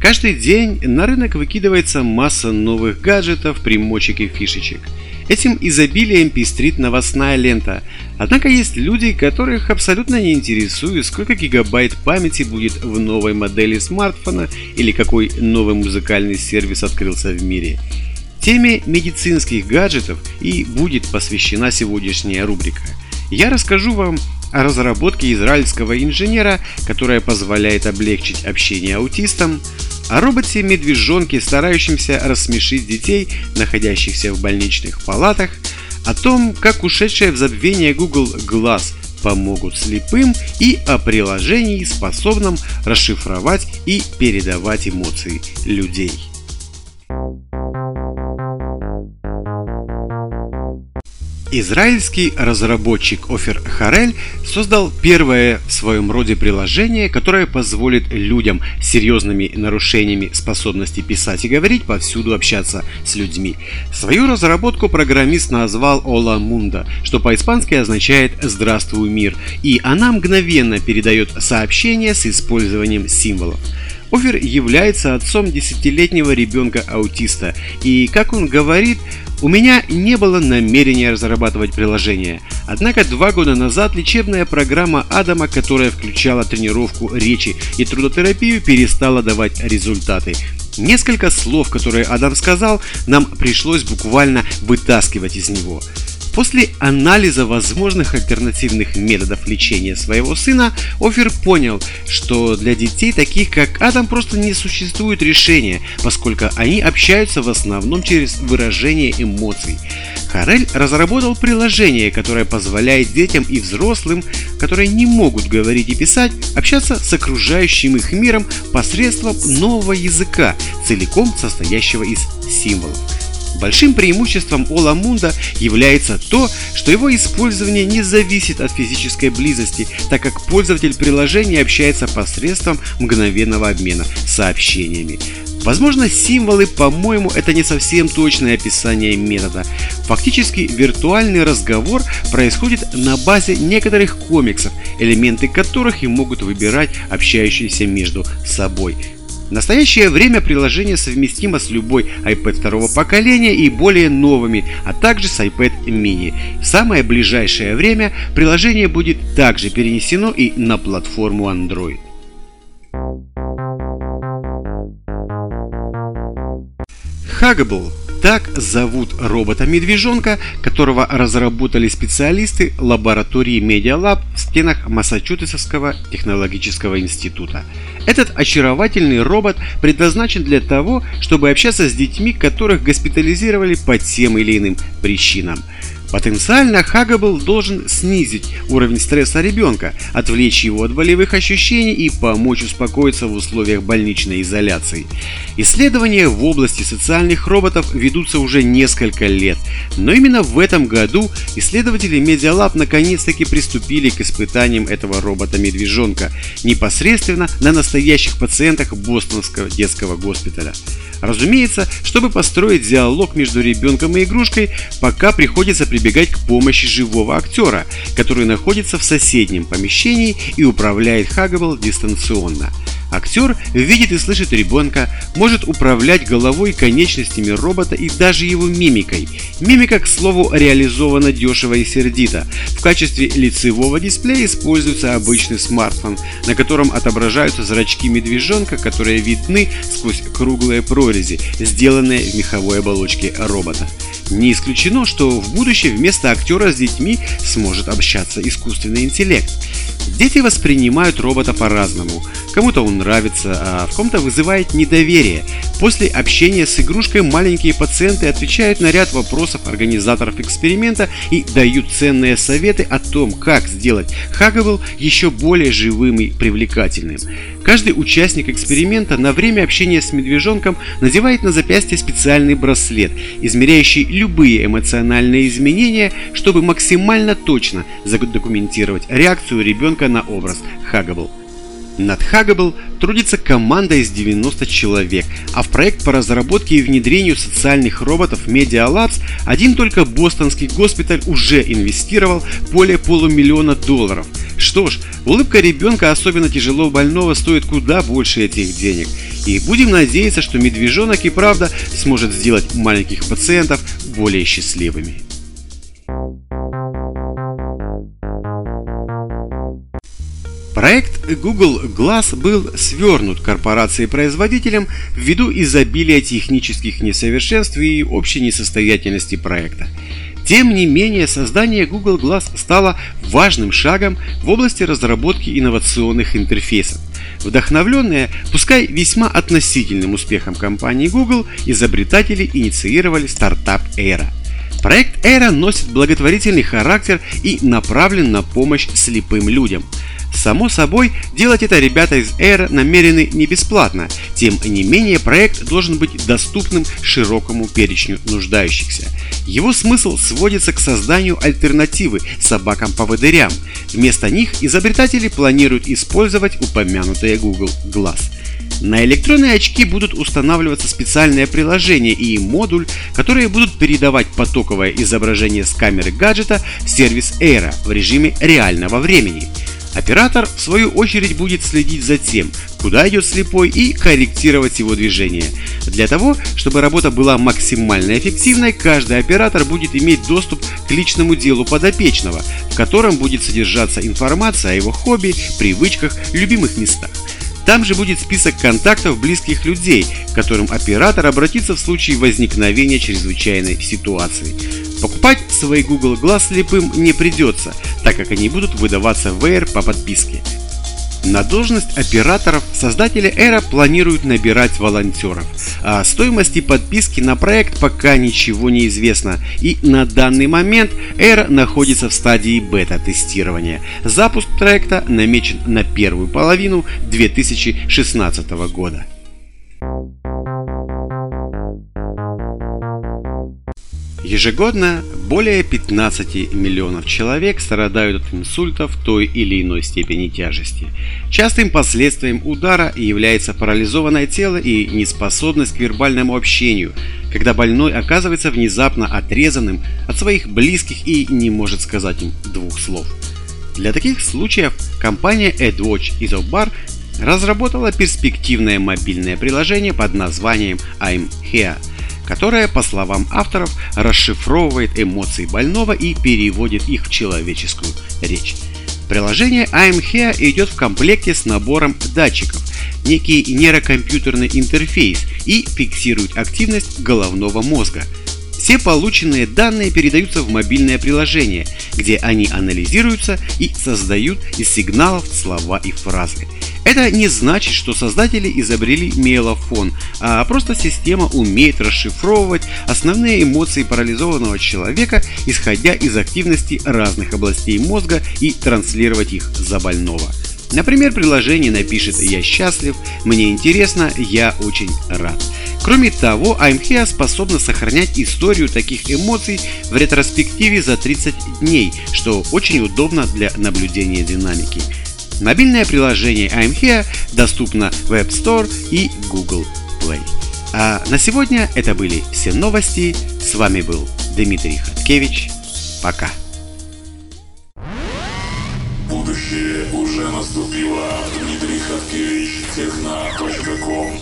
Каждый день на рынок выкидывается масса новых гаджетов, примочек и фишечек. Этим изобилием пестрит новостная лента. Однако есть люди, которых абсолютно не интересует, сколько гигабайт памяти будет в новой модели смартфона или какой новый музыкальный сервис открылся в мире. Теме медицинских гаджетов и будет посвящена сегодняшняя рубрика – я расскажу вам о разработке израильского инженера, которая позволяет облегчить общение аутистам, о роботе-медвежонке, старающемся рассмешить детей, находящихся в больничных палатах, о том, как ушедшие в забвение Google Glass помогут слепым и о приложении, способном расшифровать и передавать эмоции людей. Израильский разработчик Офер Харель создал первое в своем роде приложение, которое позволит людям с серьезными нарушениями способности писать и говорить повсюду общаться с людьми. Свою разработку программист назвал Ола Мунда, что по-испански означает «Здравствуй, мир», и она мгновенно передает сообщения с использованием символов. Офер является отцом десятилетнего ребенка-аутиста, и, как он говорит, у меня не было намерения разрабатывать приложение. Однако два года назад лечебная программа Адама, которая включала тренировку речи и трудотерапию, перестала давать результаты. Несколько слов, которые Адам сказал, нам пришлось буквально вытаскивать из него. После анализа возможных альтернативных методов лечения своего сына, Офер понял, что для детей, таких как Адам, просто не существует решения, поскольку они общаются в основном через выражение эмоций. Харель разработал приложение, которое позволяет детям и взрослым, которые не могут говорить и писать, общаться с окружающим их миром посредством нового языка, целиком состоящего из символов. Большим преимуществом Ола Мунда является то, что его использование не зависит от физической близости, так как пользователь приложения общается посредством мгновенного обмена сообщениями. Возможно, символы, по-моему, это не совсем точное описание метода. Фактически, виртуальный разговор происходит на базе некоторых комиксов, элементы которых и могут выбирать общающиеся между собой. В настоящее время приложение совместимо с любой iPad второго поколения и более новыми, а также с iPad mini. В самое ближайшее время приложение будет также перенесено и на платформу Android. Huggable так зовут робота-медвежонка, которого разработали специалисты лаборатории Media Lab в стенах Массачусетского технологического института. Этот очаровательный робот предназначен для того, чтобы общаться с детьми, которых госпитализировали по тем или иным причинам. Потенциально Хагабл должен снизить уровень стресса ребенка, отвлечь его от болевых ощущений и помочь успокоиться в условиях больничной изоляции. Исследования в области социальных роботов ведутся уже несколько лет, но именно в этом году исследователи Lab наконец-таки приступили к испытаниям этого робота-медвежонка непосредственно на настоящих пациентах Бостонского детского госпиталя. Разумеется, чтобы построить диалог между ребенком и игрушкой, пока приходится прибегать к помощи живого актера, который находится в соседнем помещении и управляет Хаггабл дистанционно. Актер видит и слышит ребенка, может управлять головой конечностями робота и даже его мимикой. Мимика, к слову, реализована дешево и сердито. В качестве лицевого дисплея используется обычный смартфон, на котором отображаются зрачки медвежонка, которые видны сквозь круглые прорези, сделанные в меховой оболочке робота. Не исключено, что в будущем вместо актера с детьми сможет общаться искусственный интеллект. Дети воспринимают робота по-разному. Кому-то он нравится, а в ком-то вызывает недоверие. После общения с игрушкой маленькие пациенты отвечают на ряд вопросов организаторов эксперимента и дают ценные советы о том, как сделать Huggable еще более живым и привлекательным. Каждый участник эксперимента на время общения с медвежонком надевает на запястье специальный браслет, измеряющий любые эмоциональные изменения, чтобы максимально точно задокументировать реакцию ребенка на образ Huggable. Над Huggable трудится команда из 90 человек, а в проект по разработке и внедрению социальных роботов Media Labs один только бостонский госпиталь уже инвестировал более полумиллиона долларов. Что ж, улыбка ребенка, особенно тяжело больного, стоит куда больше этих денег. И будем надеяться, что медвежонок и правда сможет сделать маленьких пациентов более счастливыми. Проект Google Glass был свернут корпорацией-производителем ввиду изобилия технических несовершенств и общей несостоятельности проекта. Тем не менее, создание Google Glass стало важным шагом в области разработки инновационных интерфейсов. Вдохновленные, пускай весьма относительным успехом компании Google, изобретатели инициировали стартап Era. Проект Era носит благотворительный характер и направлен на помощь слепым людям – Само собой, делать это ребята из Air намерены не бесплатно, тем не менее проект должен быть доступным широкому перечню нуждающихся. Его смысл сводится к созданию альтернативы собакам-поводырям. Вместо них изобретатели планируют использовать упомянутые Google Glass. На электронные очки будут устанавливаться специальное приложение и модуль, которые будут передавать потоковое изображение с камеры гаджета в сервис Air в режиме реального времени – Оператор, в свою очередь, будет следить за тем, куда идет слепой и корректировать его движение. Для того, чтобы работа была максимально эффективной, каждый оператор будет иметь доступ к личному делу подопечного, в котором будет содержаться информация о его хобби, привычках, любимых местах. Там же будет список контактов близких людей, к которым оператор обратится в случае возникновения чрезвычайной ситуации. Покупать свои Google Glass слепым не придется, как они будут выдаваться в Air по подписке. На должность операторов создатели Эра планируют набирать волонтеров. О стоимости подписки на проект пока ничего не известно, и на данный момент Эра находится в стадии бета-тестирования. Запуск проекта намечен на первую половину 2016 года. Ежегодно более 15 миллионов человек страдают от инсультов той или иной степени тяжести. Частым последствием удара является парализованное тело и неспособность к вербальному общению, когда больной оказывается внезапно отрезанным от своих близких и не может сказать им двух слов. Для таких случаев компания AdWatch и Zobbar разработала перспективное мобильное приложение под названием I'm Here – которая, по словам авторов, расшифровывает эмоции больного и переводит их в человеческую речь. Приложение I'm Here идет в комплекте с набором датчиков, некий нейрокомпьютерный интерфейс и фиксирует активность головного мозга. Все полученные данные передаются в мобильное приложение, где они анализируются и создают из сигналов слова и фразы. Это не значит, что создатели изобрели мелофон, а просто система умеет расшифровывать основные эмоции парализованного человека, исходя из активности разных областей мозга и транслировать их за больного. Например, приложение напишет «Я счастлив», «Мне интересно», «Я очень рад». Кроме того, AMHEA способна сохранять историю таких эмоций в ретроспективе за 30 дней, что очень удобно для наблюдения динамики. Мобильное приложение I'm Here доступно в App Store и Google Play. А на сегодня это были все новости. С вами был Дмитрий Хаткевич. Пока. Будущее уже наступило. Дмитрий Хаткевич, техна.ком.